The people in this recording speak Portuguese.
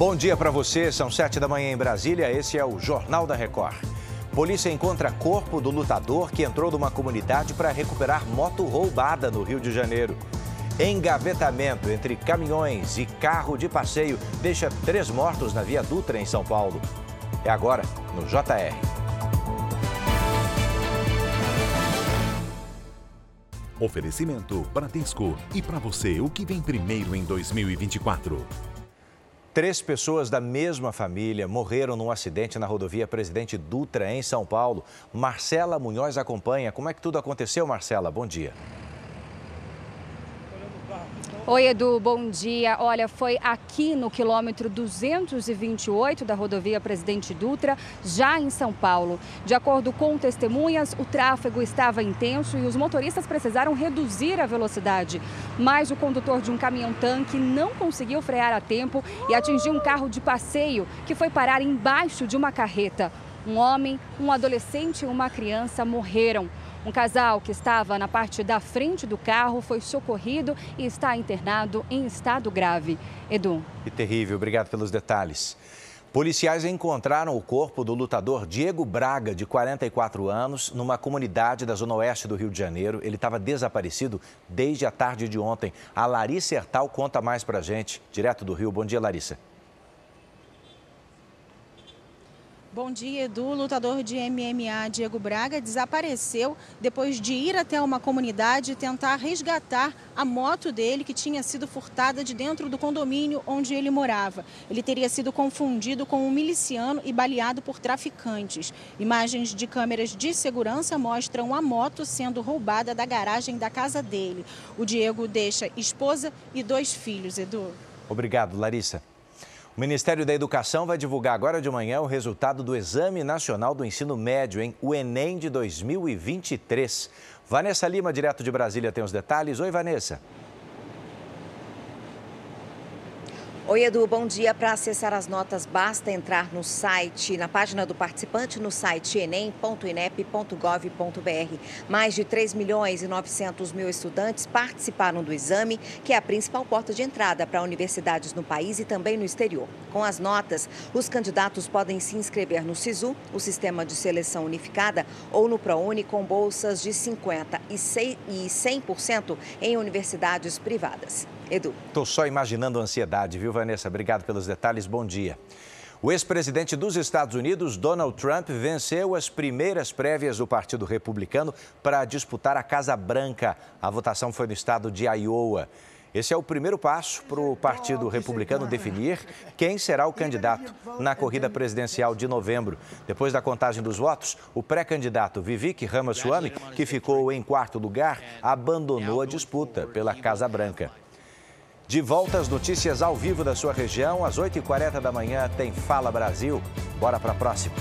Bom dia para você, são sete da manhã em Brasília, esse é o Jornal da Record. Polícia encontra corpo do lutador que entrou numa comunidade para recuperar moto roubada no Rio de Janeiro. Engavetamento entre caminhões e carro de passeio deixa três mortos na Via Dutra, em São Paulo. É agora, no JR. Oferecimento Bradesco. E para você, o que vem primeiro em 2024? Três pessoas da mesma família morreram num acidente na rodovia Presidente Dutra, em São Paulo. Marcela Munhoz acompanha. Como é que tudo aconteceu, Marcela? Bom dia. Oi, Edu, bom dia. Olha, foi aqui no quilômetro 228 da rodovia Presidente Dutra, já em São Paulo. De acordo com testemunhas, o tráfego estava intenso e os motoristas precisaram reduzir a velocidade. Mas o condutor de um caminhão-tanque não conseguiu frear a tempo e atingiu um carro de passeio que foi parar embaixo de uma carreta. Um homem, um adolescente e uma criança morreram. Um casal que estava na parte da frente do carro foi socorrido e está internado em estado grave. Edu. Que terrível, obrigado pelos detalhes. Policiais encontraram o corpo do lutador Diego Braga, de 44 anos, numa comunidade da zona oeste do Rio de Janeiro. Ele estava desaparecido desde a tarde de ontem. A Larissa Hertal conta mais pra gente, direto do Rio. Bom dia, Larissa. Bom dia, Edu. Lutador de MMA Diego Braga desapareceu depois de ir até uma comunidade tentar resgatar a moto dele que tinha sido furtada de dentro do condomínio onde ele morava. Ele teria sido confundido com um miliciano e baleado por traficantes. Imagens de câmeras de segurança mostram a moto sendo roubada da garagem da casa dele. O Diego deixa esposa e dois filhos, Edu. Obrigado, Larissa. O Ministério da Educação vai divulgar agora de manhã o resultado do Exame Nacional do Ensino Médio, hein? o Enem de 2023. Vanessa Lima, direto de Brasília, tem os detalhes. Oi, Vanessa. Oi, Edu, bom dia. Para acessar as notas, basta entrar no site, na página do participante, no site enem.inep.gov.br. Mais de 3 milhões e 900 mil estudantes participaram do exame, que é a principal porta de entrada para universidades no país e também no exterior. Com as notas, os candidatos podem se inscrever no SISU, o Sistema de Seleção Unificada, ou no ProUni, com bolsas de 50% e 100% em universidades privadas. Edu. Estou só imaginando a ansiedade, viu, Vanessa? Obrigado pelos detalhes. Bom dia. O ex-presidente dos Estados Unidos, Donald Trump, venceu as primeiras prévias do Partido Republicano para disputar a Casa Branca. A votação foi no estado de Iowa. Esse é o primeiro passo para o Partido Republicano definir quem será o candidato na corrida presidencial de novembro. Depois da contagem dos votos, o pré-candidato Vivek Ramaswamy, que ficou em quarto lugar, abandonou a disputa pela Casa Branca. De volta às notícias ao vivo da sua região, às 8h40 da manhã tem Fala Brasil. Bora para a próxima.